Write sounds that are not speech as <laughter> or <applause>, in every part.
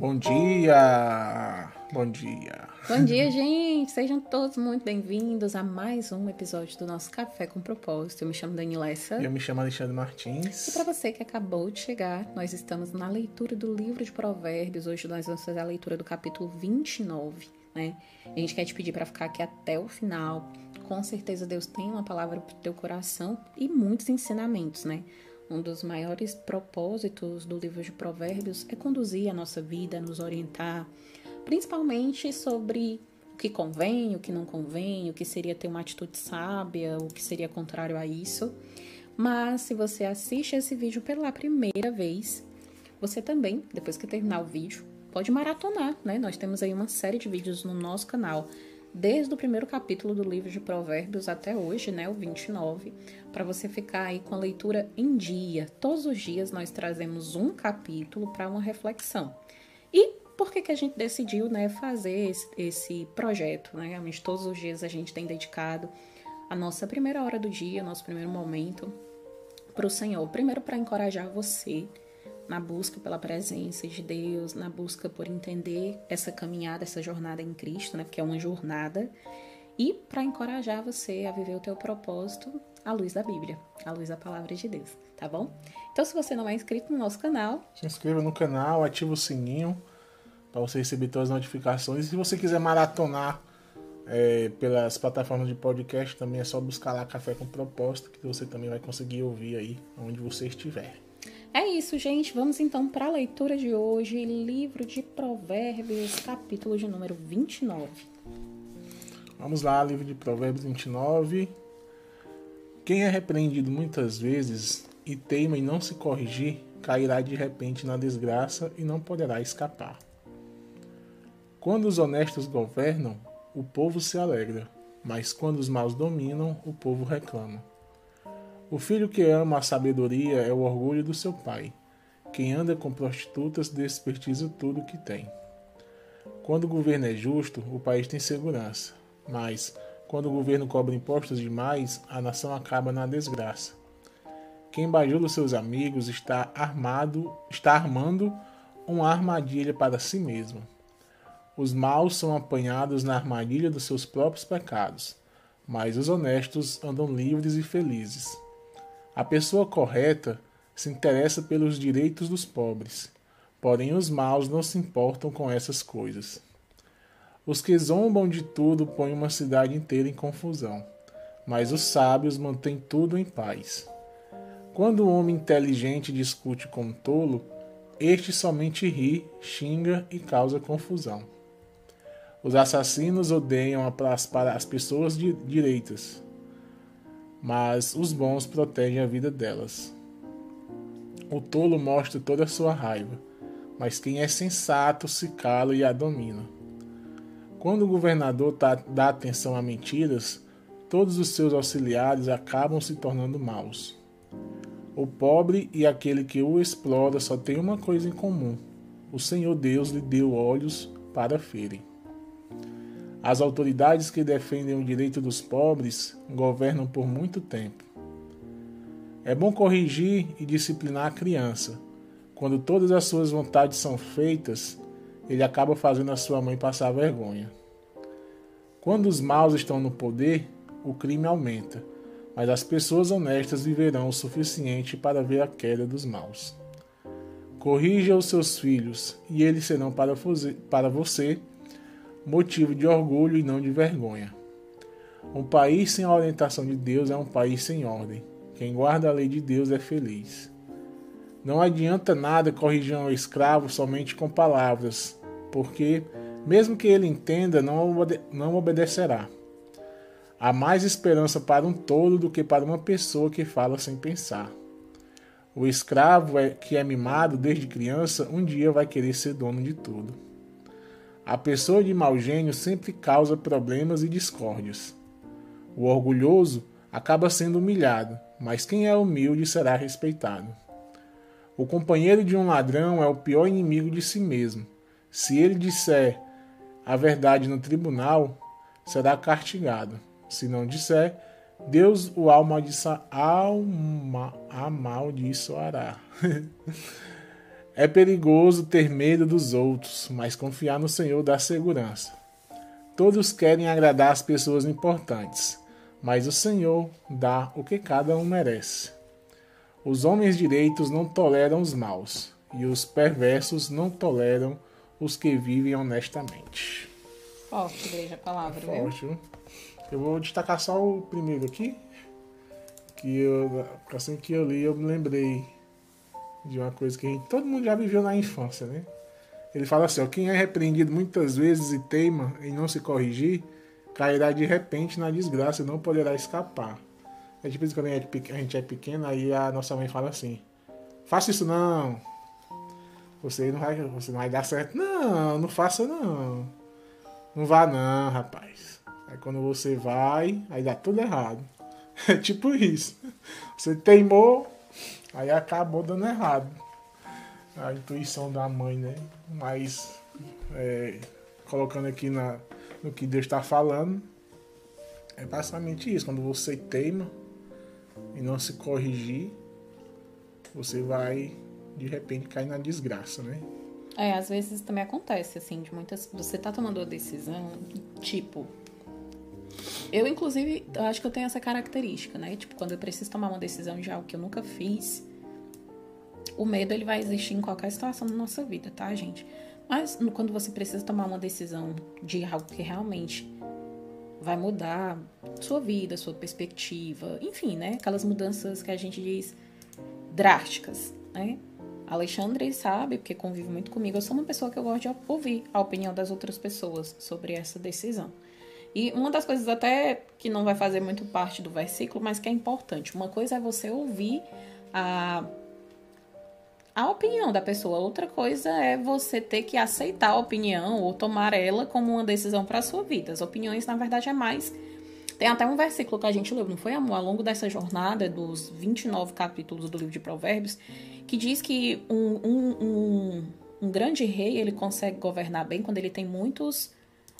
Bom dia! Bom dia! Bom dia, gente! Sejam todos muito bem-vindos a mais um episódio do nosso Café com Propósito. Eu me chamo Danilessa. E eu me chamo Alexandre Martins. E para você que acabou de chegar, nós estamos na leitura do livro de Provérbios. Hoje nós vamos fazer a leitura do capítulo 29, né? A gente quer te pedir para ficar aqui até o final. Com certeza Deus tem uma palavra para o teu coração e muitos ensinamentos, né? Um dos maiores propósitos do livro de Provérbios é conduzir a nossa vida, nos orientar, principalmente sobre o que convém, o que não convém, o que seria ter uma atitude sábia, o que seria contrário a isso. Mas se você assiste esse vídeo pela primeira vez, você também, depois que terminar o vídeo, pode maratonar, né? Nós temos aí uma série de vídeos no nosso canal desde o primeiro capítulo do livro de Provérbios até hoje, né, o 29, para você ficar aí com a leitura em dia. Todos os dias nós trazemos um capítulo para uma reflexão. E por que, que a gente decidiu, né, fazer esse, esse projeto, né? Realmente todos os dias a gente tem dedicado a nossa primeira hora do dia, nosso primeiro momento para o Senhor. Primeiro para encorajar você na busca pela presença de Deus, na busca por entender essa caminhada, essa jornada em Cristo, né? Porque é uma jornada. E para encorajar você a viver o teu propósito à luz da Bíblia, à luz da palavra de Deus, tá bom? Então, se você não é inscrito no nosso canal, se inscreva no canal, ative o sininho para você receber todas as notificações. E se você quiser maratonar é, pelas plataformas de podcast, também é só buscar lá Café com Propósito, que você também vai conseguir ouvir aí onde você estiver. É isso, gente. Vamos então para a leitura de hoje, livro de Provérbios, capítulo de número 29. Vamos lá, livro de Provérbios 29. Quem é repreendido muitas vezes e teima em não se corrigir, cairá de repente na desgraça e não poderá escapar. Quando os honestos governam, o povo se alegra, mas quando os maus dominam, o povo reclama. O filho que ama a sabedoria é o orgulho do seu pai. Quem anda com prostitutas desperdiça tudo o que tem. Quando o governo é justo, o país tem segurança. Mas, quando o governo cobra impostos demais, a nação acaba na desgraça. Quem bajula seus amigos está armado, está armando uma armadilha para si mesmo. Os maus são apanhados na armadilha dos seus próprios pecados, mas os honestos andam livres e felizes. A pessoa correta se interessa pelos direitos dos pobres, porém os maus não se importam com essas coisas. Os que zombam de tudo põem uma cidade inteira em confusão, mas os sábios mantêm tudo em paz. Quando o homem inteligente discute com um tolo, este somente ri, xinga e causa confusão. Os assassinos odeiam as, as pessoas direitas, mas os bons protegem a vida delas. O tolo mostra toda a sua raiva, mas quem é sensato se cala e a domina. Quando o governador tá, dá atenção a mentiras, todos os seus auxiliares acabam se tornando maus. O pobre e aquele que o explora só têm uma coisa em comum: o Senhor Deus lhe deu olhos para verem. As autoridades que defendem o direito dos pobres governam por muito tempo. É bom corrigir e disciplinar a criança. Quando todas as suas vontades são feitas, ele acaba fazendo a sua mãe passar vergonha. Quando os maus estão no poder, o crime aumenta, mas as pessoas honestas viverão o suficiente para ver a queda dos maus. Corrija os seus filhos, e eles serão para você motivo de orgulho e não de vergonha. Um país sem a orientação de Deus é um país sem ordem. Quem guarda a lei de Deus é feliz. Não adianta nada corrigir um escravo somente com palavras, porque, mesmo que ele entenda, não, obede não obedecerá. Há mais esperança para um tolo do que para uma pessoa que fala sem pensar. O escravo é, que é mimado desde criança, um dia vai querer ser dono de tudo. A pessoa de mau gênio sempre causa problemas e discórdias. O orgulhoso acaba sendo humilhado, mas quem é humilde será respeitado. O companheiro de um ladrão é o pior inimigo de si mesmo. Se ele disser a verdade no tribunal, será castigado. Se não disser, Deus o amaldiçoará. <laughs> É perigoso ter medo dos outros, mas confiar no Senhor dá segurança. Todos querem agradar as pessoas importantes, mas o Senhor dá o que cada um merece. Os homens direitos não toleram os maus, e os perversos não toleram os que vivem honestamente. Forte, igreja, a palavra, Forte, viu? Eu vou destacar só o primeiro aqui, que eu, assim que eu li, eu me lembrei de uma coisa que gente, todo mundo já viveu na infância, né? Ele fala assim, ó, quem é repreendido muitas vezes e teima em não se corrigir, cairá de repente na desgraça e não poderá escapar. É tipo quando a gente é pequeno, aí a nossa mãe fala assim, faça isso não, você não vai, você não vai dar certo. Não, não faça não. Não vá não, rapaz. Aí quando você vai, aí dá tudo errado. <laughs> É tipo isso. Você teimou, aí acabou dando errado. A intuição da mãe, né? Mas é, colocando aqui na, no que Deus está falando, é basicamente isso. Quando você teima e não se corrigir, você vai de repente cair na desgraça, né? É, às vezes também acontece, assim, de muitas. Você tá tomando uma decisão, tipo. Eu, inclusive, eu acho que eu tenho essa característica, né? Tipo, quando eu preciso tomar uma decisão de algo que eu nunca fiz, o medo ele vai existir em qualquer situação da nossa vida, tá, gente? Mas quando você precisa tomar uma decisão de algo que realmente vai mudar sua vida, sua perspectiva, enfim, né? Aquelas mudanças que a gente diz drásticas, né? Alexandre sabe, porque convive muito comigo, eu sou uma pessoa que eu gosto de ouvir a opinião das outras pessoas sobre essa decisão. E uma das coisas até que não vai fazer muito parte do versículo, mas que é importante. Uma coisa é você ouvir a a opinião da pessoa. Outra coisa é você ter que aceitar a opinião ou tomar ela como uma decisão para a sua vida. As opiniões, na verdade, é mais. Tem até um versículo que a gente leu, não foi, amor? Ao longo dessa jornada, dos 29 capítulos do livro de Provérbios, que diz que um, um, um, um grande rei ele consegue governar bem quando ele tem muitos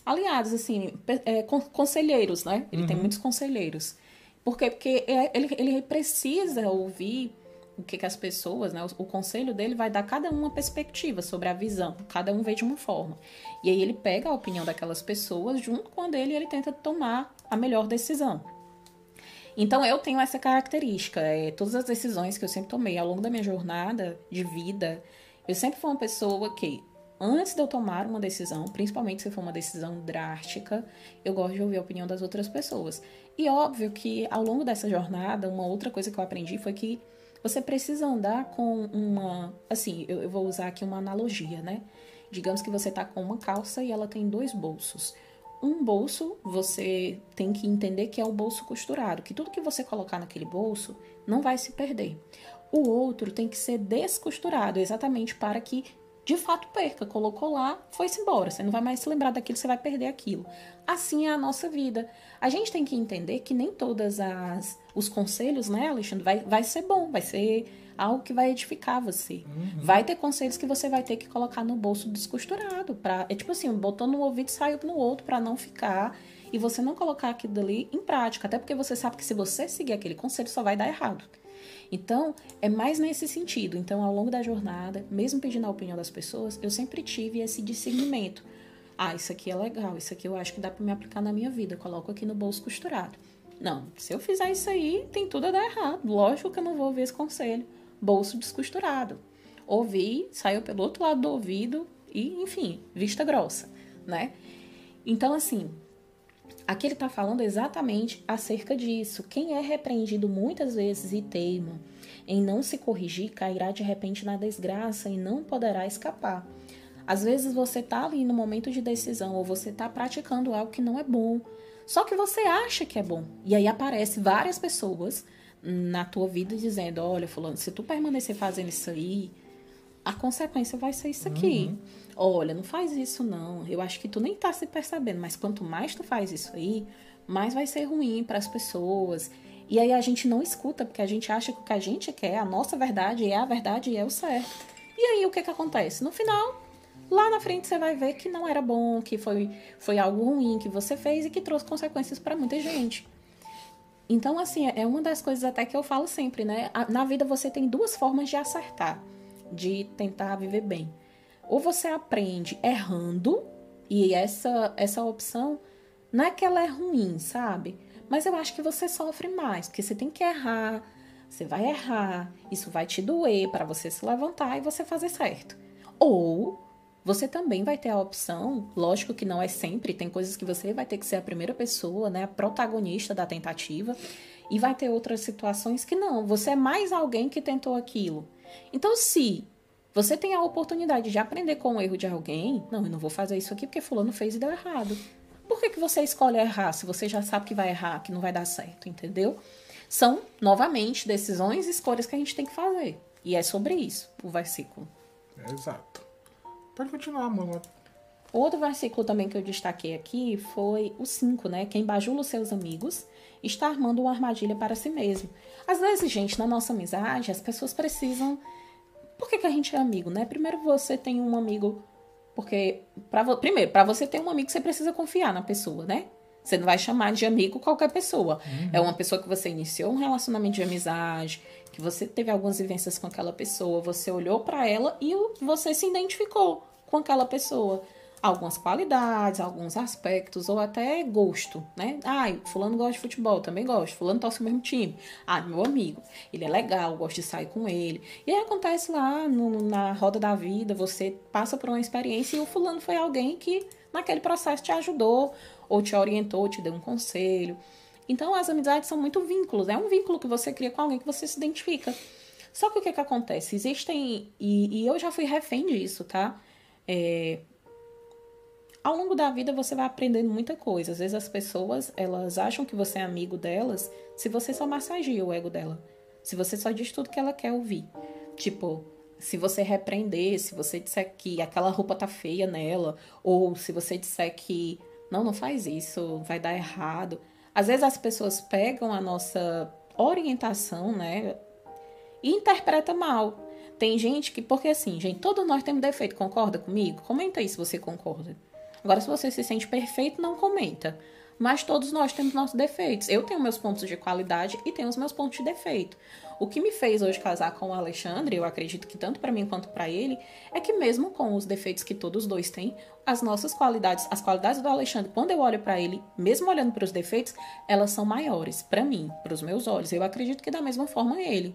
aliados, assim, é, conselheiros, né? Ele uhum. tem muitos conselheiros. Por quê? Porque é, ele, ele precisa ouvir o que, que as pessoas, né? O, o, conselho dele vai dar cada uma perspectiva sobre a visão, cada um vê de uma forma. E aí ele pega a opinião daquelas pessoas junto com a dele e ele tenta tomar a melhor decisão. Então eu tenho essa característica. É, todas as decisões que eu sempre tomei ao longo da minha jornada de vida, eu sempre fui uma pessoa que, antes de eu tomar uma decisão, principalmente se for uma decisão drástica, eu gosto de ouvir a opinião das outras pessoas. E óbvio que ao longo dessa jornada, uma outra coisa que eu aprendi foi que você precisa andar com uma. Assim, eu, eu vou usar aqui uma analogia, né? Digamos que você tá com uma calça e ela tem dois bolsos um bolso, você tem que entender que é o bolso costurado, que tudo que você colocar naquele bolso não vai se perder. O outro tem que ser descosturado, exatamente para que de fato perca. Colocou lá, foi-se embora. Você não vai mais se lembrar daquilo, você vai perder aquilo. Assim é a nossa vida. A gente tem que entender que nem todas as os conselhos, né, Alexandre, vai, vai ser bom, vai ser algo que vai edificar você. Uhum. Vai ter conselhos que você vai ter que colocar no bolso descosturado. Pra, é tipo assim, botou no ouvido e saiu no outro para não ficar. E você não colocar aquilo dali em prática. Até porque você sabe que se você seguir aquele conselho, só vai dar errado. Então, é mais nesse sentido. Então, ao longo da jornada, mesmo pedindo a opinião das pessoas, eu sempre tive esse discernimento. Ah, isso aqui é legal, isso aqui eu acho que dá para me aplicar na minha vida. Coloco aqui no bolso costurado. Não, se eu fizer isso aí, tem tudo a dar errado. Lógico que eu não vou ouvir esse conselho bolso descosturado. Ouvi, saiu pelo outro lado do ouvido e, enfim, vista grossa, né? Então, assim, aqui ele está falando exatamente acerca disso. Quem é repreendido muitas vezes e teima em não se corrigir, cairá de repente na desgraça e não poderá escapar. Às vezes você está ali no momento de decisão ou você está praticando algo que não é bom, só que você acha que é bom. E aí aparece várias pessoas na tua vida dizendo, olha, fulano, se tu permanecer fazendo isso aí, a consequência vai ser isso aqui. Uhum. Olha, não faz isso não. Eu acho que tu nem tá se percebendo, mas quanto mais tu faz isso aí, mais vai ser ruim para as pessoas. E aí a gente não escuta porque a gente acha que o que a gente quer, a nossa verdade é a verdade e é o certo. E aí o que que acontece? No final, lá na frente você vai ver que não era bom, que foi foi algo ruim que você fez e que trouxe consequências para muita gente. Então, assim, é uma das coisas até que eu falo sempre, né? Na vida você tem duas formas de acertar. de tentar viver bem. Ou você aprende errando, e essa, essa opção não é que ela é ruim, sabe? Mas eu acho que você sofre mais, porque você tem que errar, você vai errar, isso vai te doer para você se levantar e você fazer certo. Ou você também vai ter a opção, lógico que não é sempre, tem coisas que você vai ter que ser a primeira pessoa, né, a protagonista da tentativa, e vai ter outras situações que não, você é mais alguém que tentou aquilo. Então, se você tem a oportunidade de aprender com o erro de alguém, não, eu não vou fazer isso aqui porque fulano fez e deu errado. Por que, que você escolhe errar se você já sabe que vai errar, que não vai dar certo, entendeu? São, novamente, decisões e escolhas que a gente tem que fazer. E é sobre isso o versículo. Exato. Pode continuar, amor. Outro versículo também que eu destaquei aqui foi o 5, né? Quem bajula os seus amigos está armando uma armadilha para si mesmo. Às vezes, gente, na nossa amizade, as pessoas precisam. Por que, que a gente é amigo, né? Primeiro você tem um amigo. Porque, pra, primeiro, para você ter um amigo, você precisa confiar na pessoa, né? Você não vai chamar de amigo qualquer pessoa. Uhum. É uma pessoa que você iniciou um relacionamento de amizade, que você teve algumas vivências com aquela pessoa, você olhou para ela e você se identificou com aquela pessoa. Algumas qualidades, alguns aspectos, ou até gosto, né? Ai, fulano gosta de futebol, também gosto. Fulano torce o mesmo time. Ah, meu amigo, ele é legal, gosto de sair com ele. E aí acontece lá no, na roda da vida, você passa por uma experiência e o fulano foi alguém que naquele processo te ajudou, ou te orientou, te deu um conselho. Então, as amizades são muito vínculos. É um vínculo que você cria com alguém que você se identifica. Só que o que, que acontece? Existem. E, e eu já fui refém disso, tá? É, ao longo da vida você vai aprendendo muita coisa. Às vezes as pessoas, elas acham que você é amigo delas se você só massageia o ego dela. Se você só diz tudo que ela quer ouvir. Tipo, se você repreender, se você disser que aquela roupa tá feia nela, ou se você disser que não, não faz isso, vai dar errado. Às vezes as pessoas pegam a nossa orientação, né, e interpreta mal. Tem gente que, porque assim, gente, todos nós temos defeito, concorda comigo? Comenta aí se você concorda. Agora, se você se sente perfeito, não comenta. Mas todos nós temos nossos defeitos. Eu tenho meus pontos de qualidade e tenho os meus pontos de defeito. O que me fez hoje casar com o Alexandre, eu acredito que tanto para mim quanto para ele, é que mesmo com os defeitos que todos dois têm, as nossas qualidades, as qualidades do Alexandre, quando eu olho para ele, mesmo olhando para os defeitos, elas são maiores para mim, para os meus olhos. Eu acredito que da mesma forma ele.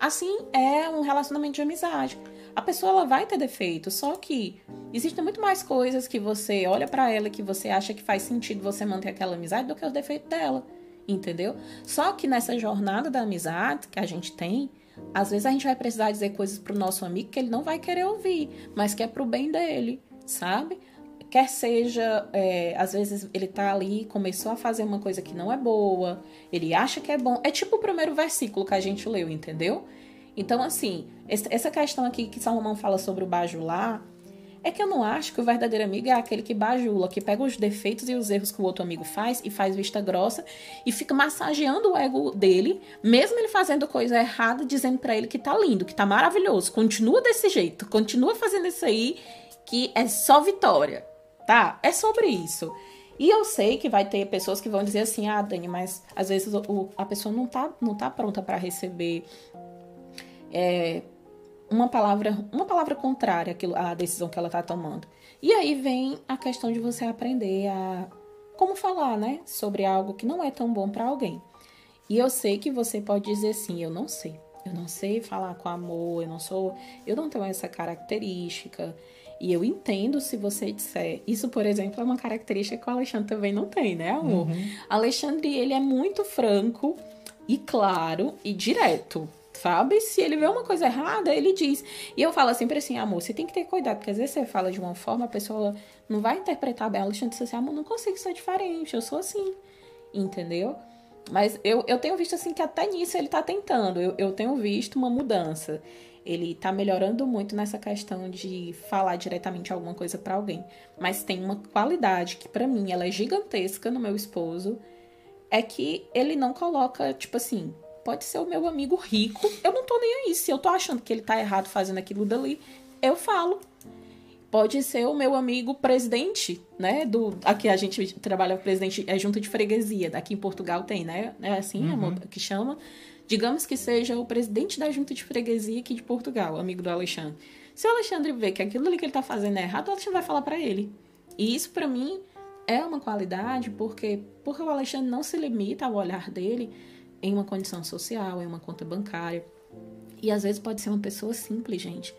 Assim é um relacionamento de amizade. A pessoa ela vai ter defeitos, só que existem muito mais coisas que você olha para ela que você acha que faz sentido você manter aquela amizade do que os defeitos dela, entendeu? Só que nessa jornada da amizade que a gente tem, às vezes a gente vai precisar dizer coisas pro nosso amigo que ele não vai querer ouvir, mas que é pro bem dele, sabe? Quer seja, é, às vezes ele tá ali, começou a fazer uma coisa que não é boa, ele acha que é bom. É tipo o primeiro versículo que a gente leu, entendeu? Então, assim, essa questão aqui que Salomão fala sobre o bajular, é que eu não acho que o verdadeiro amigo é aquele que bajula, que pega os defeitos e os erros que o outro amigo faz e faz vista grossa e fica massageando o ego dele, mesmo ele fazendo coisa errada, dizendo para ele que tá lindo, que tá maravilhoso, continua desse jeito, continua fazendo isso aí, que é só vitória tá? É sobre isso. E eu sei que vai ter pessoas que vão dizer assim: "Ah, Dani, mas às vezes o, a pessoa não tá, não tá pronta para receber é, uma palavra, uma palavra contrária à decisão que ela tá tomando". E aí vem a questão de você aprender a como falar, né, sobre algo que não é tão bom para alguém. E eu sei que você pode dizer assim: "Eu não sei. Eu não sei falar com amor, eu não sou, eu não tenho essa característica". E eu entendo se você disser. Isso, por exemplo, é uma característica que o Alexandre também não tem, né, amor? Uhum. Alexandre, ele é muito franco e claro e direto. Sabe? Se ele vê uma coisa errada, ele diz. E eu falo sempre assim, amor, você tem que ter cuidado, porque às vezes você fala de uma forma, a pessoa não vai interpretar bem. Alexandre disse assim, amor, não consigo ser diferente, eu sou assim. Entendeu? Mas eu, eu tenho visto assim que até nisso ele tá tentando. Eu, eu tenho visto uma mudança ele tá melhorando muito nessa questão de falar diretamente alguma coisa para alguém. Mas tem uma qualidade que para mim ela é gigantesca no meu esposo, é que ele não coloca, tipo assim, pode ser o meu amigo rico, eu não tô nem aí. Se eu tô achando que ele tá errado fazendo aquilo dali, eu falo. Pode ser o meu amigo presidente, né? Do, aqui a gente trabalha presidente, é junta de freguesia, daqui em Portugal tem, né? É assim, uhum. que chama Digamos que seja o presidente da junta de freguesia aqui de Portugal, amigo do Alexandre. Se o Alexandre vê que aquilo ali que ele está fazendo é errado, o Alexandre vai falar para ele. E isso, para mim, é uma qualidade porque, porque o Alexandre não se limita ao olhar dele em uma condição social, em uma conta bancária. E às vezes pode ser uma pessoa simples, gente.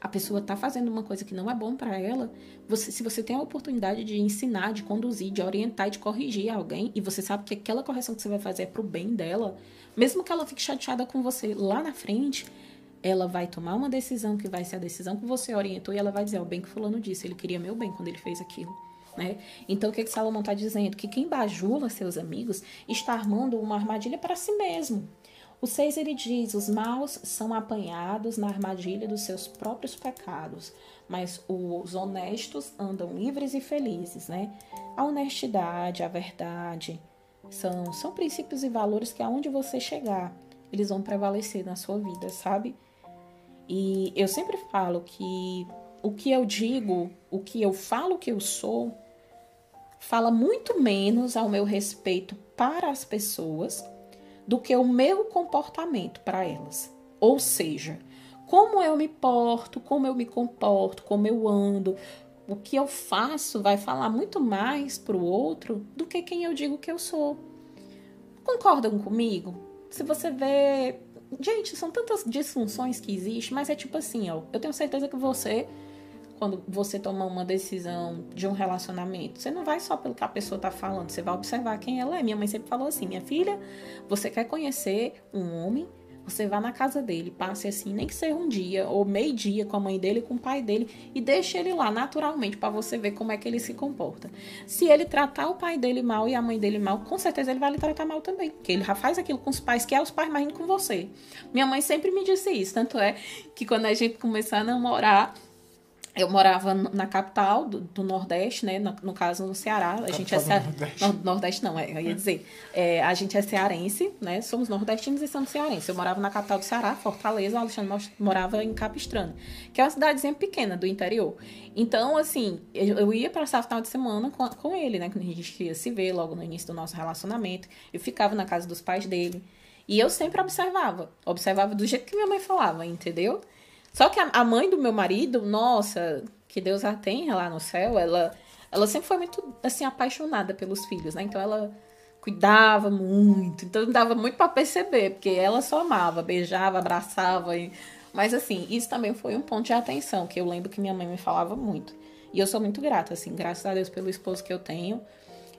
A pessoa está fazendo uma coisa que não é bom para ela. Você, se você tem a oportunidade de ensinar, de conduzir, de orientar, de corrigir alguém, e você sabe que aquela correção que você vai fazer é pro bem dela, mesmo que ela fique chateada com você lá na frente, ela vai tomar uma decisão que vai ser a decisão que você orientou e ela vai dizer: o bem que fulano disse, ele queria meu bem quando ele fez aquilo. Né? Então, o que, que Salomão está dizendo? Que quem bajula seus amigos está armando uma armadilha para si mesmo. O 6 ele diz: os maus são apanhados na armadilha dos seus próprios pecados, mas os honestos andam livres e felizes. Né? A honestidade, a verdade, são, são princípios e valores que aonde você chegar, eles vão prevalecer na sua vida, sabe? E eu sempre falo que o que eu digo, o que eu falo que eu sou, fala muito menos ao meu respeito para as pessoas do que o meu comportamento para elas. Ou seja, como eu me porto, como eu me comporto, como eu ando, o que eu faço vai falar muito mais para o outro do que quem eu digo que eu sou. Concordam comigo? Se você vê. Gente, são tantas disfunções que existem, mas é tipo assim, ó. Eu tenho certeza que você, quando você toma uma decisão de um relacionamento, você não vai só pelo que a pessoa tá falando, você vai observar quem ela é. Minha mãe sempre falou assim: minha filha, você quer conhecer um homem você vá na casa dele, passe assim, nem que seja um dia ou meio dia com a mãe dele, com o pai dele e deixe ele lá naturalmente para você ver como é que ele se comporta. Se ele tratar o pai dele mal e a mãe dele mal, com certeza ele vai lhe tratar mal também, porque ele já faz aquilo com os pais que é os pais mais com você. Minha mãe sempre me disse isso, tanto é que quando a gente começar a namorar, eu morava na capital do, do Nordeste, né? No, no, caso, no Ceará. A gente é Nordeste. No, Nordeste não, é, eu ia dizer. É, a gente é cearense, né? Somos nordestinos e somos cearenses. Eu morava na capital do Ceará, Fortaleza. O Alexandre morava em Capistrano, que é uma cidadezinha pequena do interior. Então, assim, eu, eu ia passar o final de semana com, com ele, né? Quando a gente ia se ver logo no início do nosso relacionamento. Eu ficava na casa dos pais dele. E eu sempre observava. Observava do jeito que minha mãe falava, entendeu? Só que a, mãe do meu marido, nossa, que Deus a tenha lá no céu, ela, ela sempre foi muito, assim, apaixonada pelos filhos, né? Então ela cuidava muito, então dava muito para perceber, porque ela só amava, beijava, abraçava. E... Mas, assim, isso também foi um ponto de atenção, que eu lembro que minha mãe me falava muito. E eu sou muito grata, assim, graças a Deus pelo esposo que eu tenho.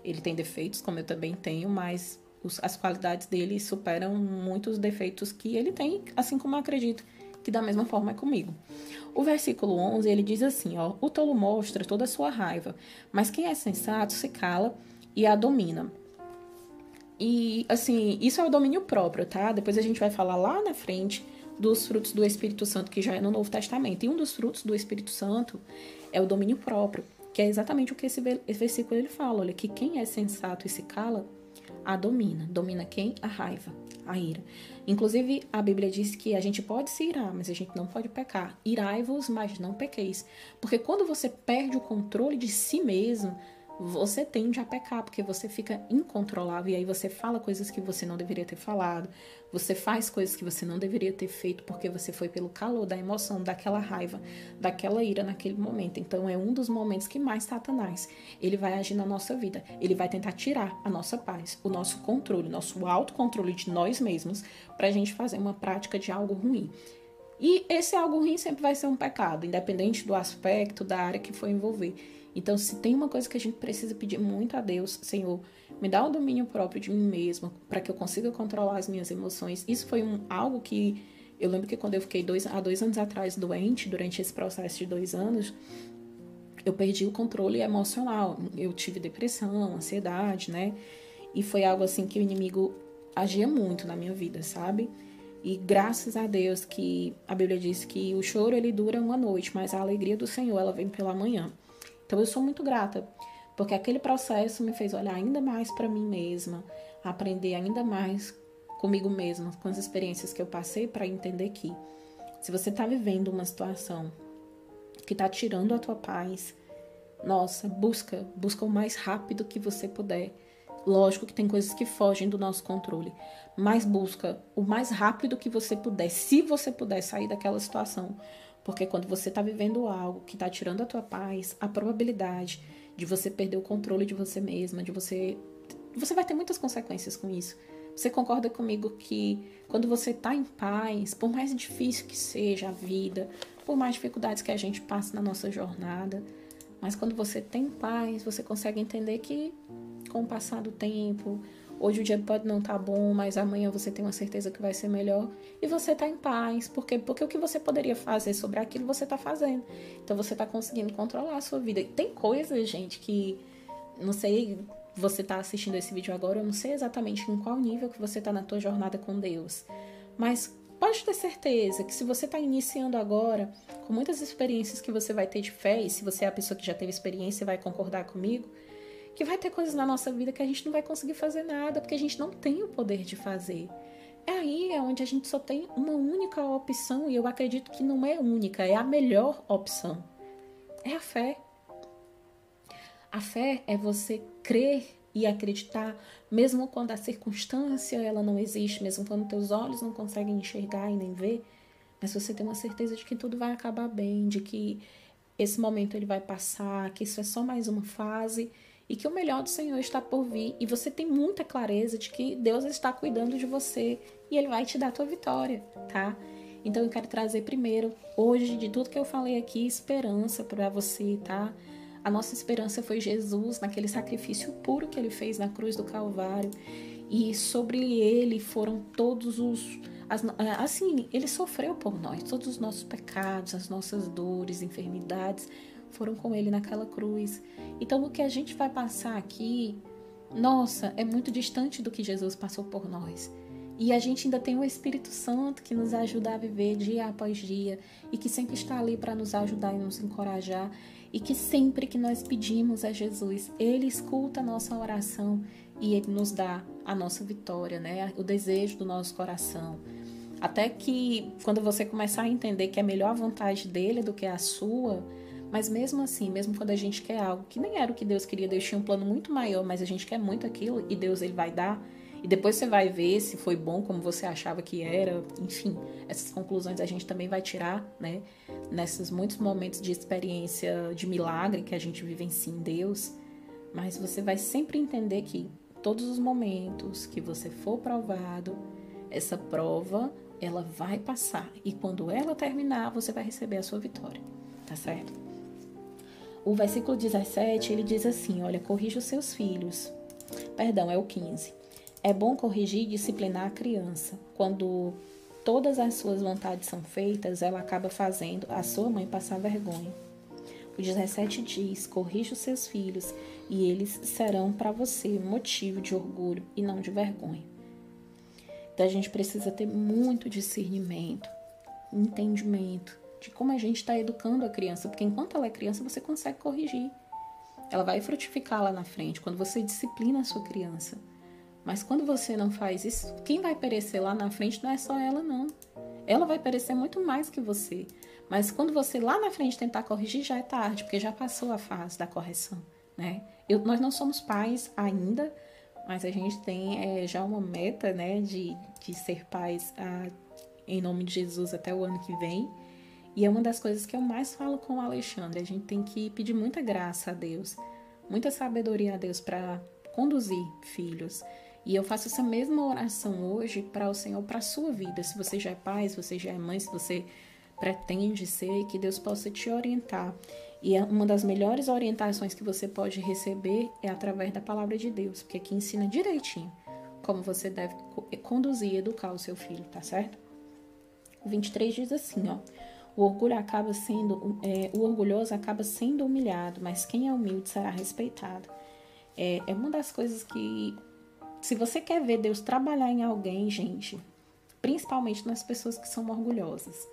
Ele tem defeitos, como eu também tenho, mas os, as qualidades dele superam muitos defeitos que ele tem, assim como eu acredito que da mesma forma é comigo. O versículo 11, ele diz assim, ó, o tolo mostra toda a sua raiva, mas quem é sensato se cala e a domina. E, assim, isso é o domínio próprio, tá? Depois a gente vai falar lá na frente dos frutos do Espírito Santo, que já é no Novo Testamento. E um dos frutos do Espírito Santo é o domínio próprio, que é exatamente o que esse versículo ele fala. Olha, que quem é sensato e se cala, a domina. Domina quem? A raiva, a ira. Inclusive, a Bíblia diz que a gente pode se irar, mas a gente não pode pecar. Irai-vos, mas não pequeis. Porque quando você perde o controle de si mesmo, você tende a pecar, porque você fica incontrolável e aí você fala coisas que você não deveria ter falado, você faz coisas que você não deveria ter feito porque você foi pelo calor da emoção, daquela raiva, daquela ira naquele momento. Então é um dos momentos que mais Satanás, ele vai agir na nossa vida. Ele vai tentar tirar a nossa paz, o nosso controle, o nosso autocontrole de nós mesmos para a gente fazer uma prática de algo ruim. E esse algo ruim sempre vai ser um pecado, independente do aspecto, da área que for envolver. Então, se tem uma coisa que a gente precisa pedir muito a Deus, Senhor, me dá o domínio próprio de mim mesma, para que eu consiga controlar as minhas emoções. Isso foi um, algo que eu lembro que quando eu fiquei dois, há dois anos atrás doente, durante esse processo de dois anos, eu perdi o controle emocional. Eu tive depressão, ansiedade, né? E foi algo assim que o inimigo agia muito na minha vida, sabe? E graças a Deus que a Bíblia diz que o choro ele dura uma noite, mas a alegria do Senhor ela vem pela manhã. Então eu sou muito grata, porque aquele processo me fez olhar ainda mais para mim mesma, aprender ainda mais comigo mesma, com as experiências que eu passei para entender que se você está vivendo uma situação que está tirando a tua paz, nossa, busca, busca o mais rápido que você puder Lógico que tem coisas que fogem do nosso controle, mas busca o mais rápido que você puder, se você puder sair daquela situação. Porque quando você está vivendo algo que está tirando a tua paz, a probabilidade de você perder o controle de você mesma, de você. Você vai ter muitas consequências com isso. Você concorda comigo que quando você está em paz, por mais difícil que seja a vida, por mais dificuldades que a gente passa na nossa jornada, mas quando você tem paz, você consegue entender que com o passar do tempo, hoje o dia pode não estar tá bom, mas amanhã você tem uma certeza que vai ser melhor e você está em paz. Por quê? Porque o que você poderia fazer sobre aquilo você está fazendo. Então você está conseguindo controlar a sua vida. E tem coisas, gente, que não sei você está assistindo esse vídeo agora, eu não sei exatamente em qual nível que você está na tua jornada com Deus, mas pode ter certeza que se você está iniciando agora, com muitas experiências que você vai ter de fé, e se você é a pessoa que já teve experiência vai concordar comigo, que vai ter coisas na nossa vida que a gente não vai conseguir fazer nada, porque a gente não tem o poder de fazer. É aí é onde a gente só tem uma única opção, e eu acredito que não é única, é a melhor opção. É a fé. A fé é você crer e acreditar, mesmo quando a circunstância ela não existe, mesmo quando teus olhos não conseguem enxergar e nem ver, mas você tem uma certeza de que tudo vai acabar bem, de que esse momento ele vai passar, que isso é só mais uma fase e que o melhor do Senhor está por vir e você tem muita clareza de que Deus está cuidando de você e ele vai te dar a tua vitória, tá? Então eu quero trazer primeiro, hoje, de tudo que eu falei aqui, esperança para você, tá? A nossa esperança foi Jesus, naquele sacrifício puro que ele fez na cruz do Calvário. E sobre ele foram todos os. É, assim, ele sofreu por nós, todos os nossos pecados, as nossas dores, enfermidades, foram com ele naquela cruz. Então, o que a gente vai passar aqui, nossa, é muito distante do que Jesus passou por nós. E a gente ainda tem o Espírito Santo que nos ajuda a viver dia após dia e que sempre está ali para nos ajudar e nos encorajar e que sempre que nós pedimos a Jesus, Ele escuta a nossa oração e Ele nos dá a nossa vitória, né? O desejo do nosso coração. Até que quando você começar a entender que é melhor a vontade dele do que a sua, mas mesmo assim, mesmo quando a gente quer algo que nem era o que Deus queria, Deus tinha um plano muito maior, mas a gente quer muito aquilo e Deus ele vai dar, e depois você vai ver se foi bom como você achava que era. Enfim, essas conclusões a gente também vai tirar, né? Nesses muitos momentos de experiência de milagre que a gente vivencia em Deus. Mas você vai sempre entender que todos os momentos que você for provado, essa prova ela vai passar. E quando ela terminar, você vai receber a sua vitória. Tá certo? O versículo 17, ele diz assim: Olha, corrija os seus filhos. Perdão, é o 15. É bom corrigir e disciplinar a criança. Quando todas as suas vontades são feitas, ela acaba fazendo a sua mãe passar vergonha. O 17 diz: Corrija os seus filhos, e eles serão para você motivo de orgulho e não de vergonha. Então a gente precisa ter muito discernimento, entendimento de como a gente está educando a criança, porque enquanto ela é criança você consegue corrigir. Ela vai frutificar lá na frente quando você disciplina a sua criança. Mas quando você não faz isso, quem vai perecer lá na frente não é só ela, não. Ela vai perecer muito mais que você. Mas quando você lá na frente tentar corrigir, já é tarde, porque já passou a fase da correção, né? Eu, nós não somos pais ainda, mas a gente tem é, já uma meta, né, de, de ser pais a, em nome de Jesus até o ano que vem. E é uma das coisas que eu mais falo com o Alexandre. A gente tem que pedir muita graça a Deus, muita sabedoria a Deus para conduzir filhos. E eu faço essa mesma oração hoje para o Senhor, para a sua vida. Se você já é pai, se você já é mãe, se você pretende ser, que Deus possa te orientar. E é uma das melhores orientações que você pode receber é através da palavra de Deus, porque aqui ensina direitinho como você deve conduzir e educar o seu filho, tá certo? O 23 diz assim, ó. O orgulho acaba sendo, é, o orgulhoso acaba sendo humilhado, mas quem é humilde será respeitado. É, é uma das coisas que se você quer ver Deus trabalhar em alguém, gente, principalmente nas pessoas que são orgulhosas.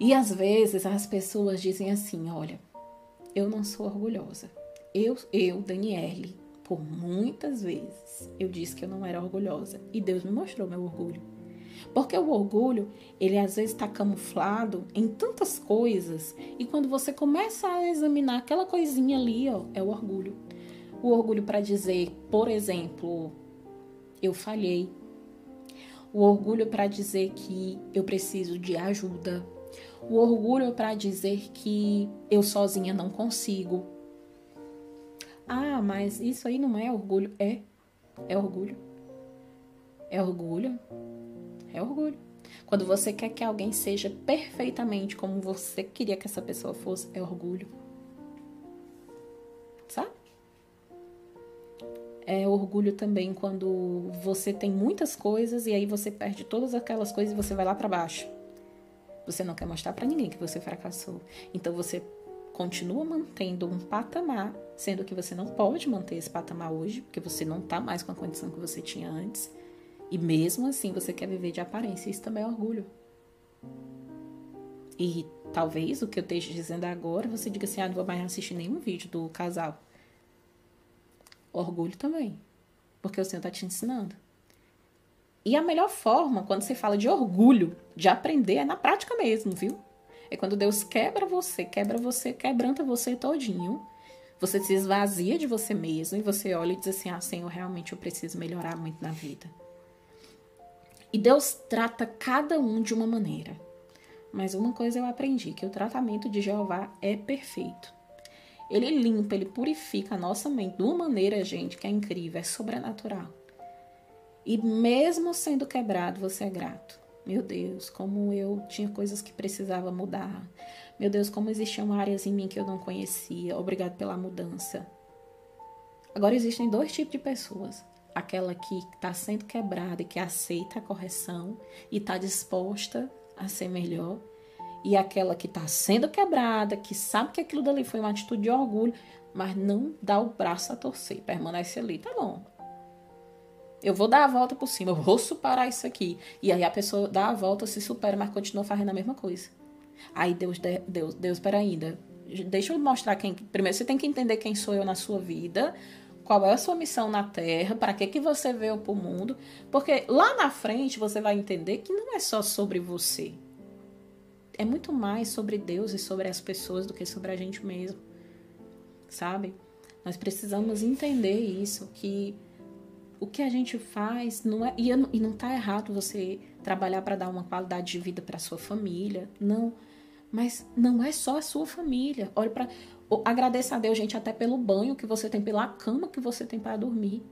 E às vezes as pessoas dizem assim: olha, eu não sou orgulhosa. Eu, eu, Daniele, por muitas vezes eu disse que eu não era orgulhosa e Deus me mostrou meu orgulho. Porque o orgulho, ele às vezes está camuflado em tantas coisas e quando você começa a examinar aquela coisinha ali, ó, é o orgulho. O orgulho para dizer, por exemplo, eu falhei. O orgulho para dizer que eu preciso de ajuda. O orgulho para dizer que eu sozinha não consigo. Ah, mas isso aí não é orgulho. É. É orgulho. É orgulho. É orgulho. Quando você quer que alguém seja perfeitamente como você queria que essa pessoa fosse, é orgulho. Sabe? É orgulho também quando você tem muitas coisas e aí você perde todas aquelas coisas e você vai lá para baixo. Você não quer mostrar para ninguém que você fracassou. Então você continua mantendo um patamar, sendo que você não pode manter esse patamar hoje, porque você não tá mais com a condição que você tinha antes. E mesmo assim você quer viver de aparência. Isso também é orgulho. E talvez o que eu esteja dizendo agora você diga assim: ah, não vou mais assistir nenhum vídeo do casal. Orgulho também. Porque o Senhor está te ensinando. E a melhor forma, quando você fala de orgulho, de aprender, é na prática mesmo, viu? É quando Deus quebra você, quebra você, quebranta você todinho. Você se esvazia de você mesmo e você olha e diz assim: Ah, Senhor, realmente eu preciso melhorar muito na vida. E Deus trata cada um de uma maneira. Mas uma coisa eu aprendi, que o tratamento de Jeová é perfeito. Ele limpa, ele purifica a nossa mente de uma maneira, gente, que é incrível, é sobrenatural. E mesmo sendo quebrado, você é grato. Meu Deus, como eu tinha coisas que precisava mudar. Meu Deus, como existiam áreas em mim que eu não conhecia. Obrigado pela mudança. Agora existem dois tipos de pessoas aquela que está sendo quebrada e que aceita a correção e está disposta a ser melhor, e aquela que está sendo quebrada, que sabe que aquilo dali foi uma atitude de orgulho, mas não dá o braço a torcer, permanece ali, tá bom. Eu vou dar a volta por cima, eu vou superar isso aqui. E aí a pessoa dá a volta, se supera, mas continua fazendo a mesma coisa. Aí Deus, Deus, Deus, peraí ainda. Deixa eu mostrar quem. Primeiro você tem que entender quem sou eu na sua vida, qual é a sua missão na Terra, para que, que você veio para o mundo, porque lá na frente você vai entender que não é só sobre você. É muito mais sobre Deus e sobre as pessoas do que sobre a gente mesmo. Sabe? Nós precisamos entender isso, que o que a gente faz não é. E, não está errado você trabalhar para dar uma qualidade de vida para sua família. Não. Mas não é só a sua família. Olha para Agradeça a Deus, gente, até pelo banho que você tem, pela cama que você tem para dormir.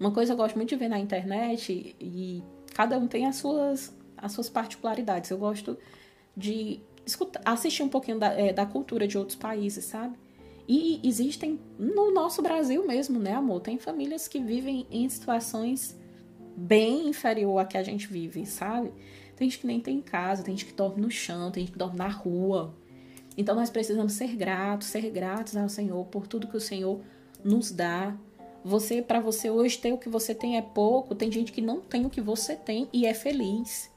Uma coisa eu gosto muito de ver na internet e cada um tem as suas, as suas particularidades. Eu gosto de escutar, assistir um pouquinho da, é, da cultura de outros países, sabe? E existem no nosso Brasil mesmo, né, amor? Tem famílias que vivem em situações bem inferior a que a gente vive, sabe? Tem gente que nem tem casa, tem gente que dorme no chão, tem gente que dorme na rua. Então nós precisamos ser gratos, ser gratos ao Senhor por tudo que o Senhor nos dá. Você, para você hoje ter o que você tem é pouco, tem gente que não tem o que você tem e é feliz.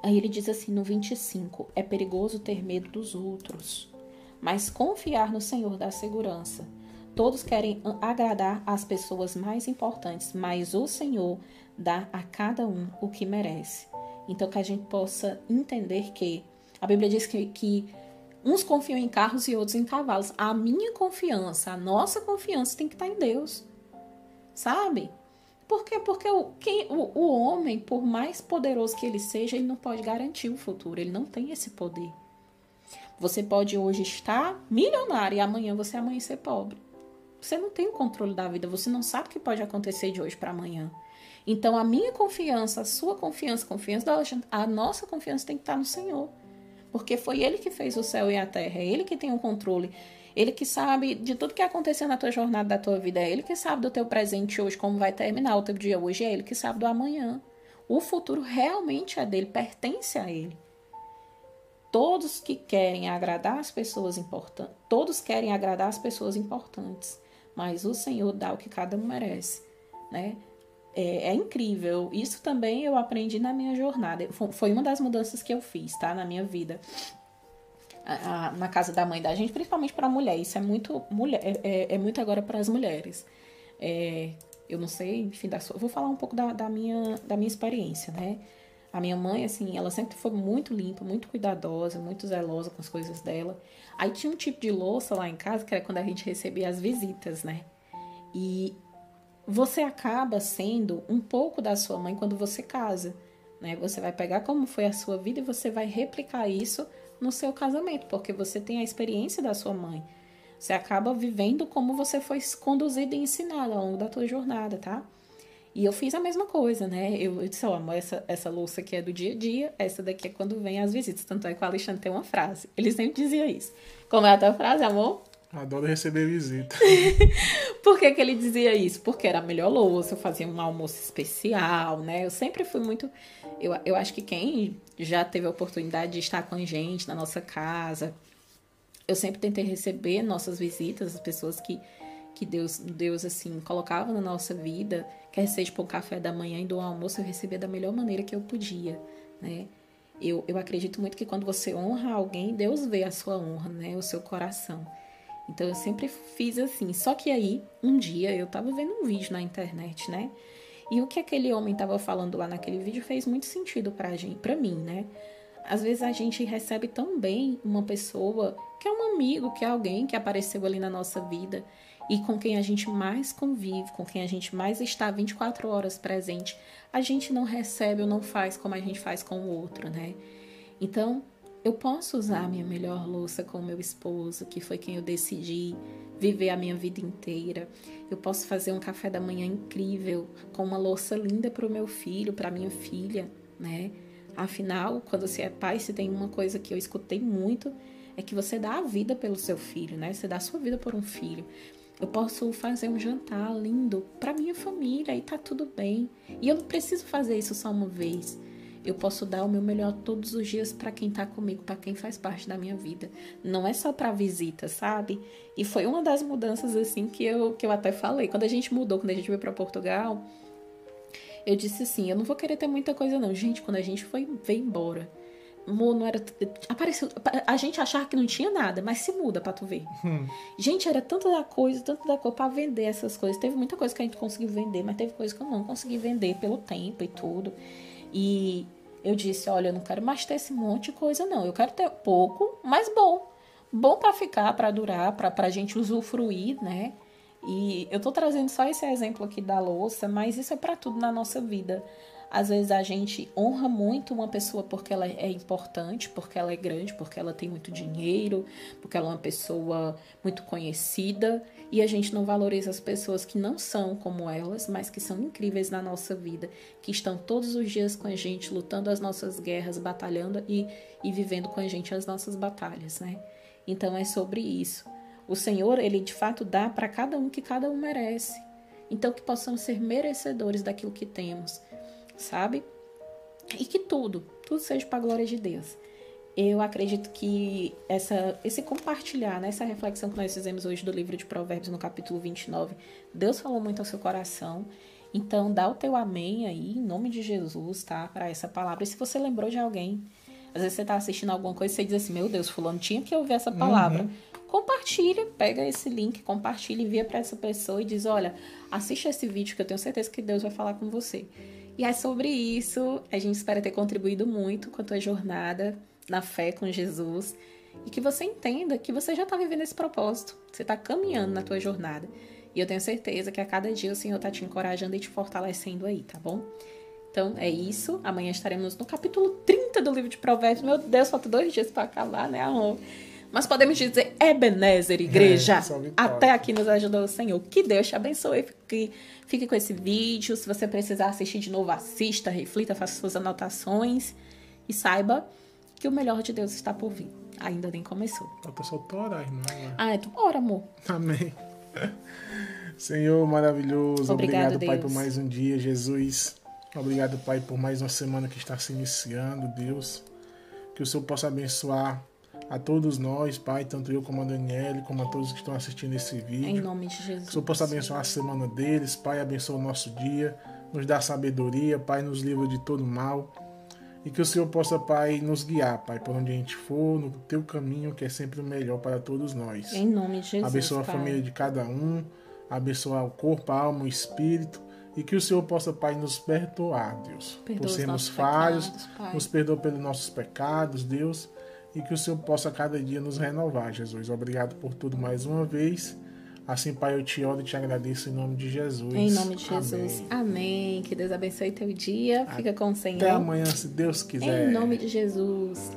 Aí ele diz assim no 25: é perigoso ter medo dos outros, mas confiar no Senhor dá segurança. Todos querem agradar as pessoas mais importantes, mas o Senhor dá a cada um o que merece. Então que a gente possa entender que a Bíblia diz que, que uns confiam em carros e outros em cavalos. A minha confiança, a nossa confiança tem que estar em Deus. Sabe? Por quê? Porque o, quem, o, o homem, por mais poderoso que ele seja, ele não pode garantir o futuro. Ele não tem esse poder. Você pode hoje estar milionário e amanhã você amanhecer pobre. Você não tem o controle da vida, você não sabe o que pode acontecer de hoje para amanhã. Então, a minha confiança, a sua confiança, a confiança da a nossa confiança tem que estar no Senhor porque foi ele que fez o céu e a terra, é ele que tem o controle. Ele que sabe de tudo que aconteceu na tua jornada da tua vida, é ele que sabe do teu presente hoje, como vai terminar o teu dia hoje, é ele que sabe do amanhã. O futuro realmente é dele, pertence a ele. Todos que querem agradar as pessoas importantes, todos querem agradar as pessoas importantes, mas o Senhor dá o que cada um merece, né? É, é, incrível. Isso também eu aprendi na minha jornada. Foi uma das mudanças que eu fiz, tá? Na minha vida. A, a, na casa da mãe da gente, principalmente para mulher. Isso é muito mulher, é, é, é muito agora para as mulheres. É, eu não sei, enfim, da sua, vou falar um pouco da, da, minha, da minha experiência, né? A minha mãe, assim, ela sempre foi muito limpa, muito cuidadosa, muito zelosa com as coisas dela. Aí tinha um tipo de louça lá em casa, que era quando a gente recebia as visitas, né? E você acaba sendo um pouco da sua mãe quando você casa, né? Você vai pegar como foi a sua vida e você vai replicar isso no seu casamento, porque você tem a experiência da sua mãe. Você acaba vivendo como você foi conduzido e ensinado ao longo da tua jornada, tá? E eu fiz a mesma coisa, né? Eu, eu disse, ó, amor, essa, essa louça aqui é do dia a dia, essa daqui é quando vem as visitas. Tanto é que o Alexandre tem uma frase. Ele sempre dizia isso. Como é a tua frase, amor? Adoro receber visita. <laughs> Por que, que ele dizia isso? Porque era a melhor louça, eu fazia um almoço especial, né? Eu sempre fui muito. Eu, eu acho que quem já teve a oportunidade de estar com a gente na nossa casa, eu sempre tentei receber nossas visitas, as pessoas que que Deus, Deus assim, colocava na nossa vida, quer seja para o café da manhã e do almoço, eu recebia da melhor maneira que eu podia, né? Eu, eu acredito muito que quando você honra alguém, Deus vê a sua honra, né? O seu coração. Então eu sempre fiz assim. Só que aí, um dia, eu tava vendo um vídeo na internet, né? E o que aquele homem tava falando lá naquele vídeo fez muito sentido pra gente, pra mim, né? Às vezes a gente recebe tão bem uma pessoa que é um amigo, que é alguém que apareceu ali na nossa vida, e com quem a gente mais convive, com quem a gente mais está 24 horas presente, a gente não recebe ou não faz como a gente faz com o outro, né? Então, eu posso usar a minha melhor louça com o meu esposo, que foi quem eu decidi viver a minha vida inteira. Eu posso fazer um café da manhã incrível com uma louça linda para o meu filho, para minha filha, né? Afinal, quando você é pai, se tem uma coisa que eu escutei muito, é que você dá a vida pelo seu filho, né? Você dá a sua vida por um filho. Eu posso fazer um jantar lindo para minha família e tá tudo bem. E eu não preciso fazer isso só uma vez. Eu posso dar o meu melhor todos os dias para quem tá comigo, para quem faz parte da minha vida. Não é só para visita, sabe? E foi uma das mudanças assim que eu que eu até falei. Quando a gente mudou, quando a gente veio para Portugal, eu disse assim, eu não vou querer ter muita coisa não. Gente, quando a gente foi veio embora, não era. Apareceu. A gente achava que não tinha nada, mas se muda pra tu ver. Hum. Gente, era tanto da coisa, tanto da coisa pra vender essas coisas. Teve muita coisa que a gente conseguiu vender, mas teve coisa que eu não consegui vender pelo tempo e tudo. E eu disse: olha, eu não quero mais ter esse monte de coisa, não. Eu quero ter pouco, mas bom. Bom para ficar, para durar, pra, pra gente usufruir, né? E eu tô trazendo só esse exemplo aqui da louça, mas isso é para tudo na nossa vida. Às vezes a gente honra muito uma pessoa porque ela é importante, porque ela é grande, porque ela tem muito dinheiro, porque ela é uma pessoa muito conhecida, e a gente não valoriza as pessoas que não são como elas, mas que são incríveis na nossa vida, que estão todos os dias com a gente, lutando as nossas guerras, batalhando e, e vivendo com a gente as nossas batalhas, né? Então é sobre isso. O Senhor, ele de fato dá para cada um que cada um merece. Então que possamos ser merecedores daquilo que temos sabe? E que tudo, tudo seja para a glória de Deus. Eu acredito que essa, esse compartilhar, né, essa reflexão que nós fizemos hoje do livro de Provérbios, no capítulo 29, Deus falou muito ao seu coração. Então, dá o teu amém aí, em nome de Jesus, tá? Para essa palavra. E se você lembrou de alguém, às vezes você está assistindo alguma coisa e você diz assim: Meu Deus, Fulano tinha que ouvir essa palavra. Uhum. Compartilha, pega esse link, compartilha, envia para essa pessoa e diz: Olha, assiste esse vídeo que eu tenho certeza que Deus vai falar com você. E é sobre isso, a gente espera ter contribuído muito com a tua jornada na fé com Jesus e que você entenda que você já está vivendo esse propósito, você está caminhando na tua jornada. E eu tenho certeza que a cada dia o Senhor está te encorajando e te fortalecendo aí, tá bom? Então é isso. Amanhã estaremos no capítulo 30 do livro de Provérbios. Meu Deus, falta dois dias para acabar, né, amor? Mas podemos dizer, Ebenezer, igreja. É, até aqui nos ajudou o Senhor. Que Deus te abençoe. Fique, fique com esse vídeo. Se você precisar assistir de novo, assista, reflita, faça suas anotações. E saiba que o melhor de Deus está por vir. Ainda nem começou. Falta só tu orar, irmã. Ah, é tu ora, amor. Amém. Senhor maravilhoso, obrigado, obrigado Pai, por mais um dia, Jesus. Obrigado, Pai, por mais uma semana que está se iniciando, Deus. Que o Senhor possa abençoar a todos nós, Pai, tanto eu como a Daniela, como a todos que estão assistindo esse vídeo. Em nome de Jesus. Que o Senhor possa abençoar a semana deles, Pai, abençoa o nosso dia, nos dá sabedoria, Pai, nos livra de todo mal. E que o Senhor possa, Pai, nos guiar, Pai, por onde a gente for, no teu caminho, que é sempre o melhor para todos nós. Em nome de Jesus. Abençoa pai. a família de cada um, abençoa o corpo, a alma, o espírito. E que o Senhor possa, Pai, nos perdoar, Deus, Perdoa por os sermos falhos, pecados, nos perdoa pelos nossos pecados, Deus, e que o Senhor possa cada dia nos renovar, Jesus. Obrigado por tudo mais uma vez. Assim, Pai, eu te oro e te agradeço em nome de Jesus. Em nome de Jesus. Amém. Amém. Que Deus abençoe teu dia. Fica com o Senhor. Até amanhã, se Deus quiser. Em nome de Jesus.